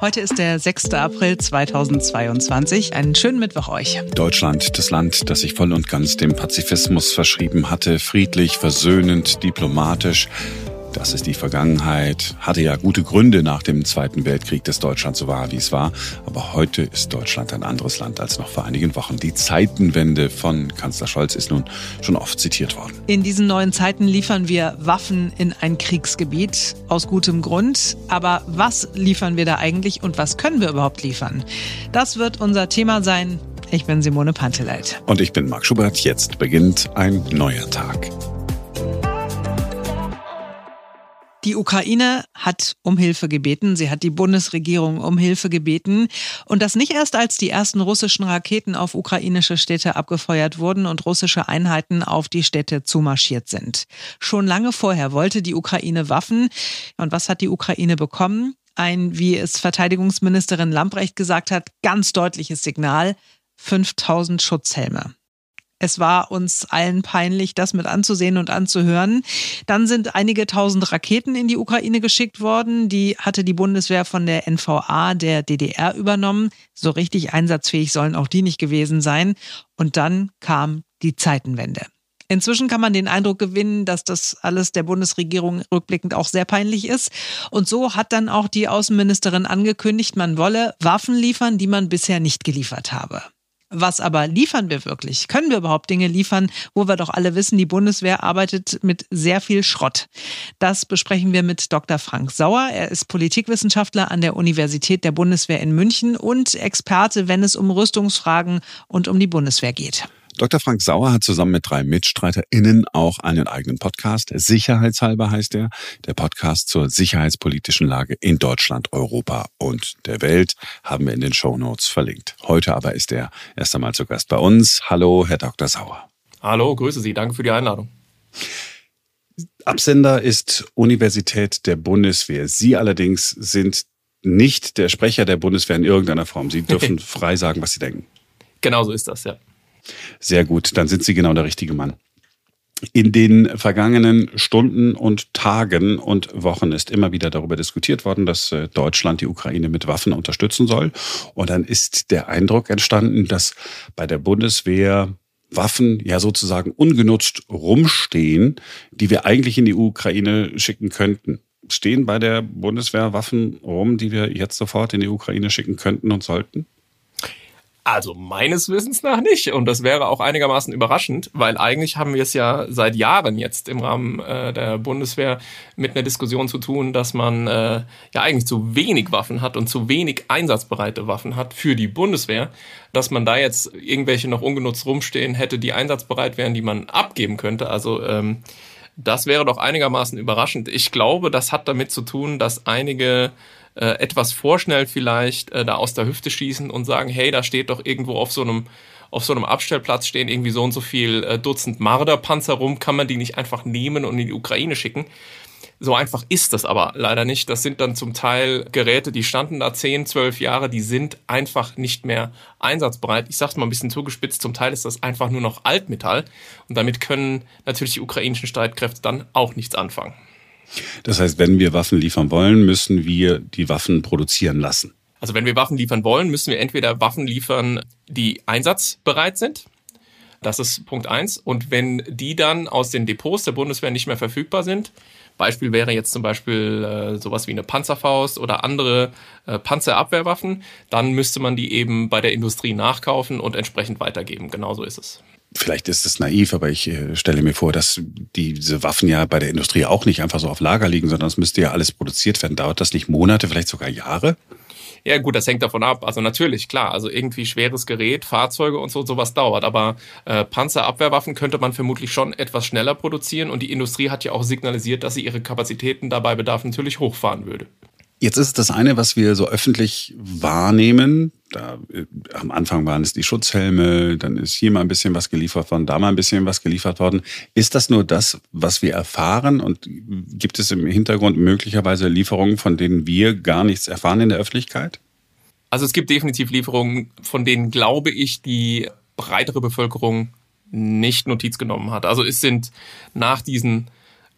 Heute ist der 6. April 2022. Einen schönen Mittwoch euch. Deutschland, das Land, das sich voll und ganz dem Pazifismus verschrieben hatte, friedlich, versöhnend, diplomatisch. Das ist die Vergangenheit. Hatte ja gute Gründe nach dem Zweiten Weltkrieg, dass Deutschland so war, wie es war. Aber heute ist Deutschland ein anderes Land als noch vor einigen Wochen. Die Zeitenwende von Kanzler Scholz ist nun schon oft zitiert worden. In diesen neuen Zeiten liefern wir Waffen in ein Kriegsgebiet. Aus gutem Grund. Aber was liefern wir da eigentlich und was können wir überhaupt liefern? Das wird unser Thema sein. Ich bin Simone Panteleit. Und ich bin Marc Schubert. Jetzt beginnt ein neuer Tag. Die Ukraine hat um Hilfe gebeten. Sie hat die Bundesregierung um Hilfe gebeten. Und das nicht erst, als die ersten russischen Raketen auf ukrainische Städte abgefeuert wurden und russische Einheiten auf die Städte zumarschiert sind. Schon lange vorher wollte die Ukraine Waffen. Und was hat die Ukraine bekommen? Ein, wie es Verteidigungsministerin Lamprecht gesagt hat, ganz deutliches Signal. 5000 Schutzhelme. Es war uns allen peinlich, das mit anzusehen und anzuhören. Dann sind einige tausend Raketen in die Ukraine geschickt worden. Die hatte die Bundeswehr von der NVA der DDR übernommen. So richtig einsatzfähig sollen auch die nicht gewesen sein. Und dann kam die Zeitenwende. Inzwischen kann man den Eindruck gewinnen, dass das alles der Bundesregierung rückblickend auch sehr peinlich ist. Und so hat dann auch die Außenministerin angekündigt, man wolle Waffen liefern, die man bisher nicht geliefert habe. Was aber liefern wir wirklich? Können wir überhaupt Dinge liefern, wo wir doch alle wissen, die Bundeswehr arbeitet mit sehr viel Schrott? Das besprechen wir mit Dr. Frank Sauer. Er ist Politikwissenschaftler an der Universität der Bundeswehr in München und Experte, wenn es um Rüstungsfragen und um die Bundeswehr geht. Dr. Frank Sauer hat zusammen mit drei MitstreiterInnen auch einen eigenen Podcast. Sicherheitshalber heißt er. Der Podcast zur sicherheitspolitischen Lage in Deutschland, Europa und der Welt haben wir in den Show Notes verlinkt. Heute aber ist er erst einmal zu Gast bei uns. Hallo, Herr Dr. Sauer. Hallo, grüße Sie. Danke für die Einladung. Absender ist Universität der Bundeswehr. Sie allerdings sind nicht der Sprecher der Bundeswehr in irgendeiner Form. Sie dürfen frei sagen, was Sie denken. Genau so ist das, ja. Sehr gut, dann sind Sie genau der richtige Mann. In den vergangenen Stunden und Tagen und Wochen ist immer wieder darüber diskutiert worden, dass äh, Deutschland die Ukraine mit Waffen unterstützen soll. Und dann ist der Eindruck entstanden, dass bei der Bundeswehr Waffen ja sozusagen ungenutzt rumstehen, die wir eigentlich in die Ukraine schicken könnten. Stehen bei der Bundeswehr Waffen rum, die wir jetzt sofort in die Ukraine schicken könnten und sollten? Also meines Wissens nach nicht. Und das wäre auch einigermaßen überraschend, weil eigentlich haben wir es ja seit Jahren jetzt im Rahmen äh, der Bundeswehr mit einer Diskussion zu tun, dass man äh, ja eigentlich zu wenig Waffen hat und zu wenig einsatzbereite Waffen hat für die Bundeswehr, dass man da jetzt irgendwelche noch ungenutzt rumstehen hätte, die einsatzbereit wären, die man abgeben könnte. Also ähm, das wäre doch einigermaßen überraschend. Ich glaube, das hat damit zu tun, dass einige äh, etwas vorschnell vielleicht äh, da aus der Hüfte schießen und sagen, hey, da steht doch irgendwo auf so einem auf so einem Abstellplatz stehen irgendwie so und so viel äh, Dutzend Marderpanzer rum, kann man die nicht einfach nehmen und in die Ukraine schicken? So einfach ist das aber leider nicht. Das sind dann zum Teil Geräte, die standen da 10, 12 Jahre, die sind einfach nicht mehr einsatzbereit. Ich sag's mal ein bisschen zugespitzt, zum Teil ist das einfach nur noch Altmetall und damit können natürlich die ukrainischen Streitkräfte dann auch nichts anfangen. Das heißt, wenn wir Waffen liefern wollen, müssen wir die Waffen produzieren lassen. Also wenn wir Waffen liefern wollen, müssen wir entweder Waffen liefern, die einsatzbereit sind. Das ist Punkt eins. Und wenn die dann aus den Depots der Bundeswehr nicht mehr verfügbar sind, Beispiel wäre jetzt zum Beispiel äh, sowas wie eine Panzerfaust oder andere äh, Panzerabwehrwaffen, dann müsste man die eben bei der Industrie nachkaufen und entsprechend weitergeben. Genauso ist es vielleicht ist es naiv, aber ich äh, stelle mir vor, dass diese Waffen ja bei der Industrie auch nicht einfach so auf Lager liegen, sondern es müsste ja alles produziert werden. Dauert das nicht Monate, vielleicht sogar Jahre? Ja, gut, das hängt davon ab. Also natürlich, klar, also irgendwie schweres Gerät, Fahrzeuge und so, sowas dauert. Aber äh, Panzerabwehrwaffen könnte man vermutlich schon etwas schneller produzieren und die Industrie hat ja auch signalisiert, dass sie ihre Kapazitäten dabei Bedarf natürlich hochfahren würde. Jetzt ist das eine, was wir so öffentlich wahrnehmen. Da, äh, am Anfang waren es die Schutzhelme, dann ist hier mal ein bisschen was geliefert worden, da mal ein bisschen was geliefert worden. Ist das nur das, was wir erfahren? Und gibt es im Hintergrund möglicherweise Lieferungen, von denen wir gar nichts erfahren in der Öffentlichkeit? Also es gibt definitiv Lieferungen, von denen glaube ich, die breitere Bevölkerung nicht Notiz genommen hat. Also es sind nach diesen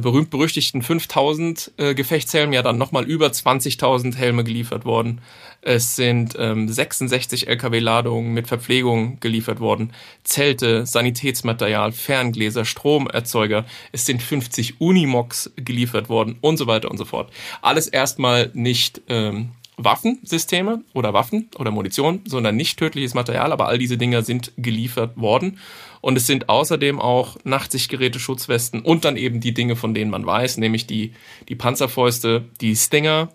berühmt-berüchtigten 5000 äh, Gefechtshelmen ja dann nochmal über 20.000 Helme geliefert worden. Es sind ähm, 66 Lkw-Ladungen mit Verpflegung geliefert worden, Zelte, Sanitätsmaterial, Ferngläser, Stromerzeuger. Es sind 50 Unimox geliefert worden und so weiter und so fort. Alles erstmal nicht ähm, Waffensysteme oder Waffen oder Munition, sondern nicht tödliches Material, aber all diese Dinger sind geliefert worden. Und es sind außerdem auch Nachtsichtgeräte, Schutzwesten und dann eben die Dinge, von denen man weiß, nämlich die, die Panzerfäuste, die Stinger,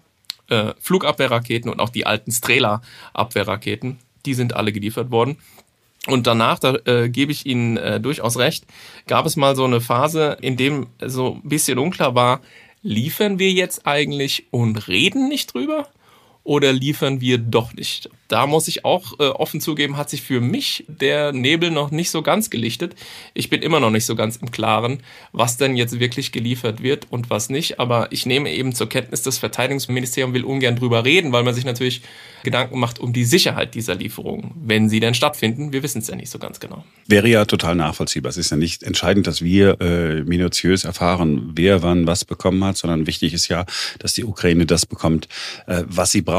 äh, Flugabwehrraketen und auch die alten Strela-Abwehrraketen. Die sind alle geliefert worden. Und danach, da äh, gebe ich Ihnen äh, durchaus recht, gab es mal so eine Phase, in dem so ein bisschen unklar war, liefern wir jetzt eigentlich und reden nicht drüber? Oder liefern wir doch nicht? Da muss ich auch äh, offen zugeben, hat sich für mich der Nebel noch nicht so ganz gelichtet. Ich bin immer noch nicht so ganz im Klaren, was denn jetzt wirklich geliefert wird und was nicht. Aber ich nehme eben zur Kenntnis, das Verteidigungsministerium will ungern drüber reden, weil man sich natürlich Gedanken macht um die Sicherheit dieser Lieferungen, wenn sie denn stattfinden. Wir wissen es ja nicht so ganz genau. Wäre ja total nachvollziehbar. Es ist ja nicht entscheidend, dass wir äh, minutiös erfahren, wer wann was bekommen hat, sondern wichtig ist ja, dass die Ukraine das bekommt, äh, was sie braucht.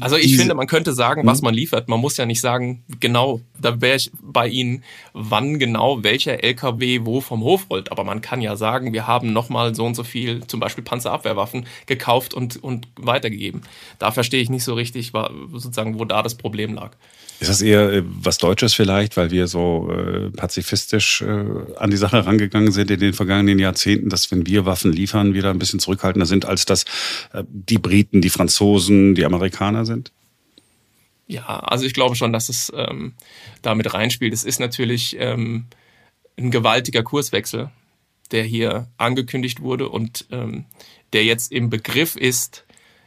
Also ich Diese, finde, man könnte sagen, was hm? man liefert. Man muss ja nicht sagen, genau, da wäre ich bei Ihnen, wann genau welcher LKW wo vom Hof rollt. Aber man kann ja sagen, wir haben nochmal so und so viel, zum Beispiel Panzerabwehrwaffen, gekauft und, und weitergegeben. Da verstehe ich nicht so richtig, sozusagen, wo da das Problem lag. Ist das eher äh, was Deutsches vielleicht, weil wir so äh, pazifistisch äh, an die Sache rangegangen sind in den vergangenen Jahrzehnten, dass wenn wir Waffen liefern, wir da ein bisschen zurückhaltender sind, als dass äh, die Briten, die Franzosen, die Amerikaner sind? Ja, also ich glaube schon, dass es ähm, damit reinspielt. Es ist natürlich ähm, ein gewaltiger Kurswechsel, der hier angekündigt wurde und ähm, der jetzt im Begriff ist,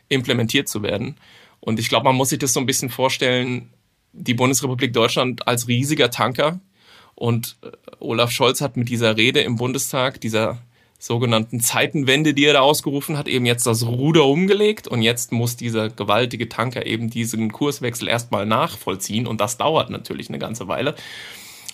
implementiert zu werden. Und ich glaube, man muss sich das so ein bisschen vorstellen, die Bundesrepublik Deutschland als riesiger Tanker. Und äh, Olaf Scholz hat mit dieser Rede im Bundestag, dieser sogenannten Zeitenwende, die er da ausgerufen hat, eben jetzt das Ruder umgelegt und jetzt muss dieser gewaltige Tanker eben diesen Kurswechsel erstmal nachvollziehen und das dauert natürlich eine ganze Weile.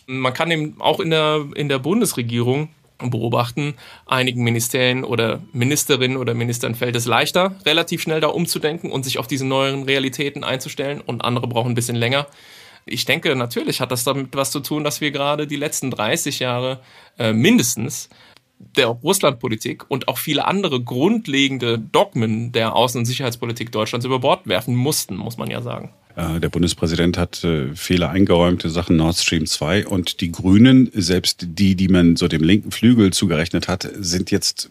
Man kann eben auch in der, in der Bundesregierung beobachten, einigen Ministerien oder Ministerinnen oder Ministern fällt es leichter, relativ schnell da umzudenken und sich auf diese neuen Realitäten einzustellen und andere brauchen ein bisschen länger. Ich denke, natürlich hat das damit was zu tun, dass wir gerade die letzten 30 Jahre äh, mindestens der Russlandpolitik und auch viele andere grundlegende Dogmen der Außen- und Sicherheitspolitik Deutschlands über Bord werfen mussten, muss man ja sagen. Äh, der Bundespräsident hat äh, Fehler eingeräumt in Sachen Nord Stream 2 und die Grünen, selbst die, die man so dem linken Flügel zugerechnet hat, sind jetzt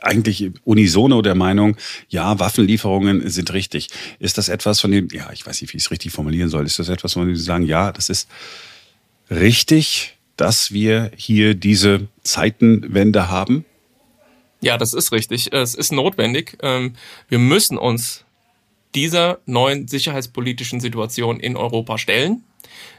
eigentlich unisono der Meinung, ja, Waffenlieferungen sind richtig. Ist das etwas von dem, ja, ich weiß nicht, wie ich es richtig formulieren soll, ist das etwas, von dem Sie sagen, ja, das ist richtig, dass wir hier diese Zeitenwende haben? Ja, das ist richtig. Es ist notwendig. Ähm, wir müssen uns dieser neuen sicherheitspolitischen Situation in Europa stellen.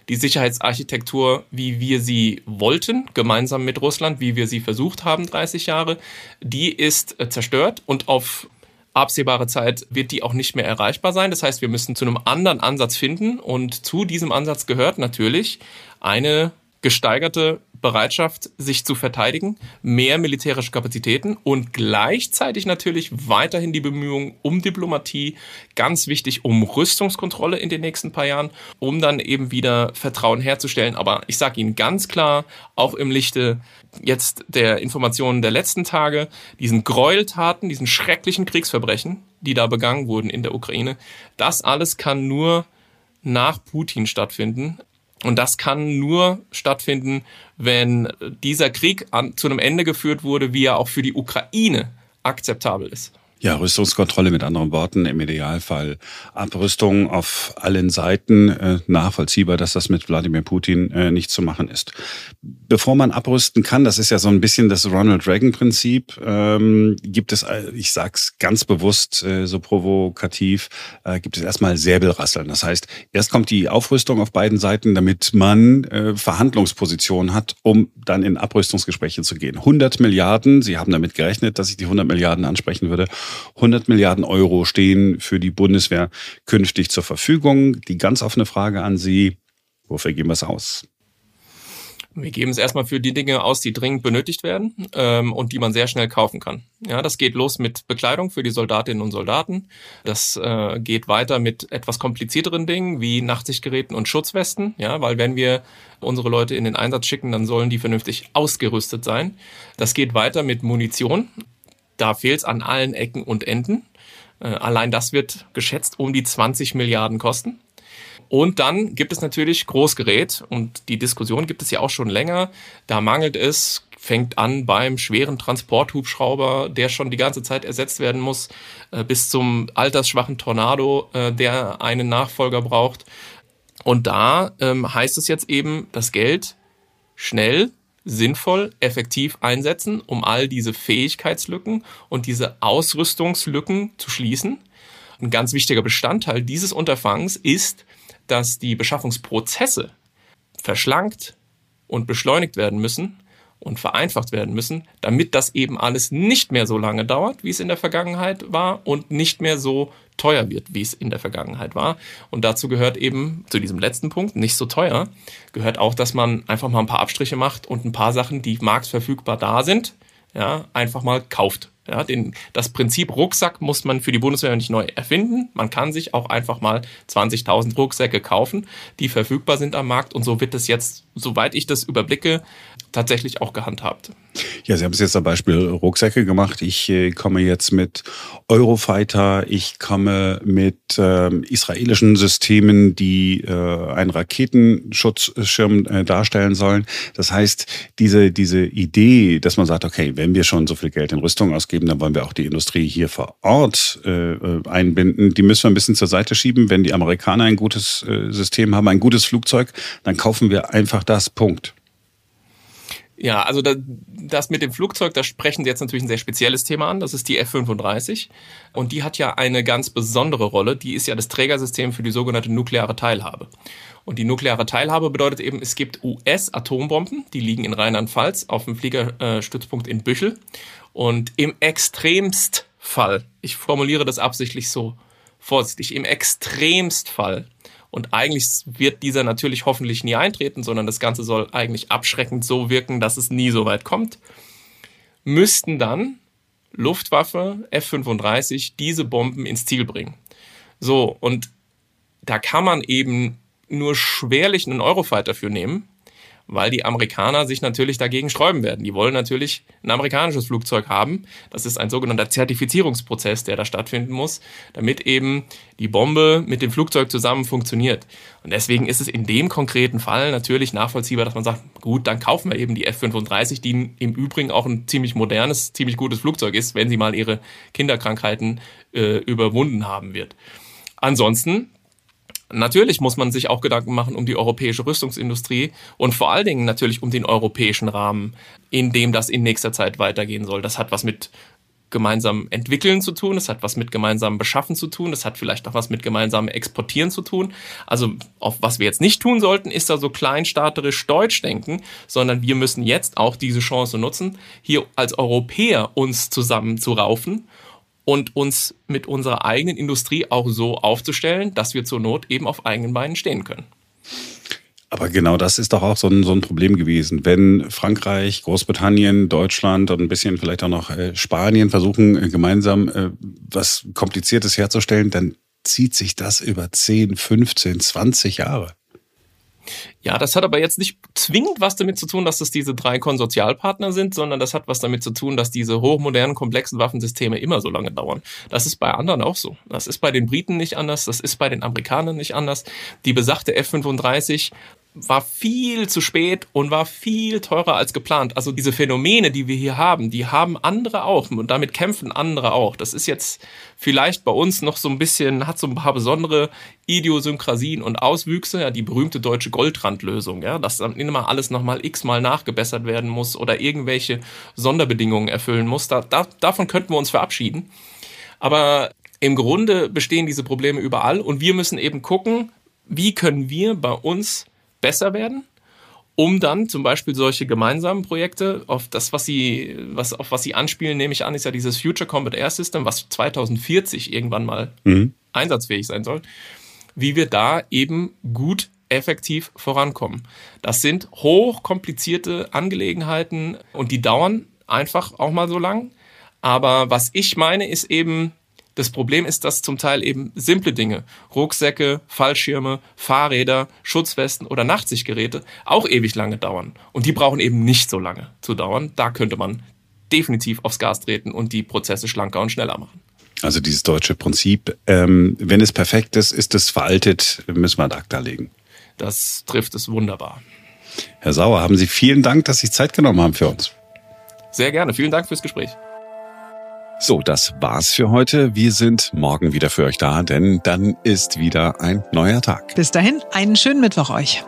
Die Sicherheitsarchitektur, wie wir sie wollten, gemeinsam mit Russland, wie wir sie versucht haben, 30 Jahre, die ist äh, zerstört und auf absehbare Zeit wird die auch nicht mehr erreichbar sein. Das heißt, wir müssen zu einem anderen Ansatz finden und zu diesem Ansatz gehört natürlich eine gesteigerte Bereitschaft, sich zu verteidigen, mehr militärische Kapazitäten und gleichzeitig natürlich weiterhin die Bemühungen um Diplomatie, ganz wichtig um Rüstungskontrolle in den nächsten paar Jahren, um dann eben wieder Vertrauen herzustellen. Aber ich sage Ihnen ganz klar, auch im Lichte jetzt der Informationen der letzten Tage, diesen Gräueltaten, diesen schrecklichen Kriegsverbrechen, die da begangen wurden in der Ukraine, das alles kann nur nach Putin stattfinden. Und das kann nur stattfinden, wenn dieser Krieg an, zu einem Ende geführt wurde, wie er auch für die Ukraine akzeptabel ist. Ja, Rüstungskontrolle mit anderen Worten, im Idealfall Abrüstung auf allen Seiten. Äh, nachvollziehbar, dass das mit Wladimir Putin äh, nicht zu machen ist. Bevor man abrüsten kann, das ist ja so ein bisschen das Ronald Reagan-Prinzip, ähm, gibt es, äh, ich sag's ganz bewusst äh, so provokativ, äh, gibt es erstmal Säbelrasseln. Das heißt, erst kommt die Aufrüstung auf beiden Seiten, damit man äh, Verhandlungspositionen hat, um dann in Abrüstungsgespräche zu gehen. 100 Milliarden, Sie haben damit gerechnet, dass ich die 100 Milliarden ansprechen würde. 100 Milliarden Euro stehen für die Bundeswehr künftig zur Verfügung. Die ganz offene Frage an Sie, wofür geben wir es aus? Wir geben es erstmal für die Dinge aus, die dringend benötigt werden ähm, und die man sehr schnell kaufen kann. Ja, das geht los mit Bekleidung für die Soldatinnen und Soldaten. Das äh, geht weiter mit etwas komplizierteren Dingen wie Nachtsichtgeräten und Schutzwesten. Ja, weil wenn wir unsere Leute in den Einsatz schicken, dann sollen die vernünftig ausgerüstet sein. Das geht weiter mit Munition. Da fehlt es an allen Ecken und Enden. Äh, allein das wird geschätzt um die 20 Milliarden kosten. Und dann gibt es natürlich Großgerät und die Diskussion gibt es ja auch schon länger. Da mangelt es, fängt an beim schweren Transporthubschrauber, der schon die ganze Zeit ersetzt werden muss, äh, bis zum altersschwachen Tornado, äh, der einen Nachfolger braucht. Und da ähm, heißt es jetzt eben, das Geld schnell, sinnvoll, effektiv einsetzen, um all diese Fähigkeitslücken und diese Ausrüstungslücken zu schließen. Ein ganz wichtiger Bestandteil dieses Unterfangs ist, dass die Beschaffungsprozesse verschlankt und beschleunigt werden müssen und vereinfacht werden müssen, damit das eben alles nicht mehr so lange dauert, wie es in der Vergangenheit war und nicht mehr so teuer wird, wie es in der Vergangenheit war. Und dazu gehört eben zu diesem letzten Punkt, nicht so teuer, gehört auch, dass man einfach mal ein paar Abstriche macht und ein paar Sachen, die marktverfügbar da sind, ja, einfach mal kauft. Ja, den, das Prinzip Rucksack muss man für die Bundeswehr nicht neu erfinden. Man kann sich auch einfach mal 20.000 Rucksäcke kaufen, die verfügbar sind am Markt. Und so wird es jetzt, soweit ich das überblicke, tatsächlich auch gehandhabt. Ja, Sie haben es jetzt am Beispiel Rucksäcke gemacht. Ich äh, komme jetzt mit Eurofighter, ich komme mit ähm, israelischen Systemen, die äh, einen Raketenschutzschirm äh, darstellen sollen. Das heißt, diese, diese Idee, dass man sagt, okay, wenn wir schon so viel Geld in Rüstung ausgeben, dann wollen wir auch die Industrie hier vor Ort äh, äh einbinden, die müssen wir ein bisschen zur Seite schieben. Wenn die Amerikaner ein gutes äh, System haben, ein gutes Flugzeug, dann kaufen wir einfach das. Punkt. Ja, also das mit dem Flugzeug, da sprechen Sie jetzt natürlich ein sehr spezielles Thema an. Das ist die F-35. Und die hat ja eine ganz besondere Rolle. Die ist ja das Trägersystem für die sogenannte nukleare Teilhabe. Und die nukleare Teilhabe bedeutet eben, es gibt US-Atombomben, die liegen in Rheinland-Pfalz auf dem Fliegerstützpunkt in Büchel. Und im Extremstfall, ich formuliere das absichtlich so vorsichtig, im Extremstfall und eigentlich wird dieser natürlich hoffentlich nie eintreten, sondern das Ganze soll eigentlich abschreckend so wirken, dass es nie so weit kommt. Müssten dann Luftwaffe F-35 diese Bomben ins Ziel bringen. So, und da kann man eben nur schwerlich einen Eurofighter für nehmen, weil die Amerikaner sich natürlich dagegen sträuben werden. Die wollen natürlich ein amerikanisches Flugzeug haben. Das ist ein sogenannter Zertifizierungsprozess, der da stattfinden muss, damit eben die Bombe mit dem Flugzeug zusammen funktioniert. Und deswegen ist es in dem konkreten Fall natürlich nachvollziehbar, dass man sagt, gut, dann kaufen wir eben die F-35, die im Übrigen auch ein ziemlich modernes, ziemlich gutes Flugzeug ist, wenn sie mal ihre Kinderkrankheiten äh, überwunden haben wird. Ansonsten Natürlich muss man sich auch Gedanken machen um die europäische Rüstungsindustrie und vor allen Dingen natürlich um den europäischen Rahmen, in dem das in nächster Zeit weitergehen soll. Das hat was mit gemeinsam entwickeln zu tun, das hat was mit gemeinsamem Beschaffen zu tun, das hat vielleicht auch was mit gemeinsamem Exportieren zu tun. Also auf was wir jetzt nicht tun sollten, ist da so kleinstaaterisch deutsch denken, sondern wir müssen jetzt auch diese Chance nutzen, hier als Europäer uns zusammenzuraufen und uns mit unserer eigenen Industrie auch so aufzustellen, dass wir zur Not eben auf eigenen Beinen stehen können. Aber genau das ist doch auch so ein, so ein Problem gewesen. Wenn Frankreich, Großbritannien, Deutschland und ein bisschen vielleicht auch noch äh, Spanien versuchen, äh, gemeinsam äh, was Kompliziertes herzustellen, dann zieht sich das über 10, 15, 20 Jahre. Ja, das hat aber jetzt nicht zwingend was damit zu tun, dass das diese drei Konsortialpartner sind, sondern das hat was damit zu tun, dass diese hochmodernen, komplexen Waffensysteme immer so lange dauern. Das ist bei anderen auch so. Das ist bei den Briten nicht anders, das ist bei den Amerikanern nicht anders. Die besagte F-35 war viel zu spät und war viel teurer als geplant. Also diese Phänomene, die wir hier haben, die haben andere auch und damit kämpfen andere auch. Das ist jetzt vielleicht bei uns noch so ein bisschen, hat so ein paar besondere Idiosynkrasien und Auswüchse, ja, die berühmte deutsche Goldrandlösung, ja, dass dann immer alles nochmal x-mal nachgebessert werden muss oder irgendwelche Sonderbedingungen erfüllen muss. Da, da, davon könnten wir uns verabschieden. Aber im Grunde bestehen diese Probleme überall und wir müssen eben gucken, wie können wir bei uns besser werden, um dann zum Beispiel solche gemeinsamen Projekte, auf das, was sie, was, auf was sie anspielen, nehme ich an, ist ja dieses Future Combat Air System, was 2040 irgendwann mal mhm. einsatzfähig sein soll, wie wir da eben gut effektiv vorankommen. Das sind hochkomplizierte Angelegenheiten und die dauern einfach auch mal so lang. Aber was ich meine, ist eben, das Problem ist, dass zum Teil eben simple Dinge, Rucksäcke, Fallschirme, Fahrräder, Schutzwesten oder Nachtsichtgeräte auch ewig lange dauern. Und die brauchen eben nicht so lange zu dauern. Da könnte man definitiv aufs Gas treten und die Prozesse schlanker und schneller machen. Also dieses deutsche Prinzip, ähm, wenn es perfekt ist, ist es veraltet, müssen wir ad acta legen. Das trifft es wunderbar. Herr Sauer, haben Sie vielen Dank, dass Sie Zeit genommen haben für uns. Sehr gerne. Vielen Dank fürs Gespräch. So, das war's für heute. Wir sind morgen wieder für euch da, denn dann ist wieder ein neuer Tag. Bis dahin, einen schönen Mittwoch euch.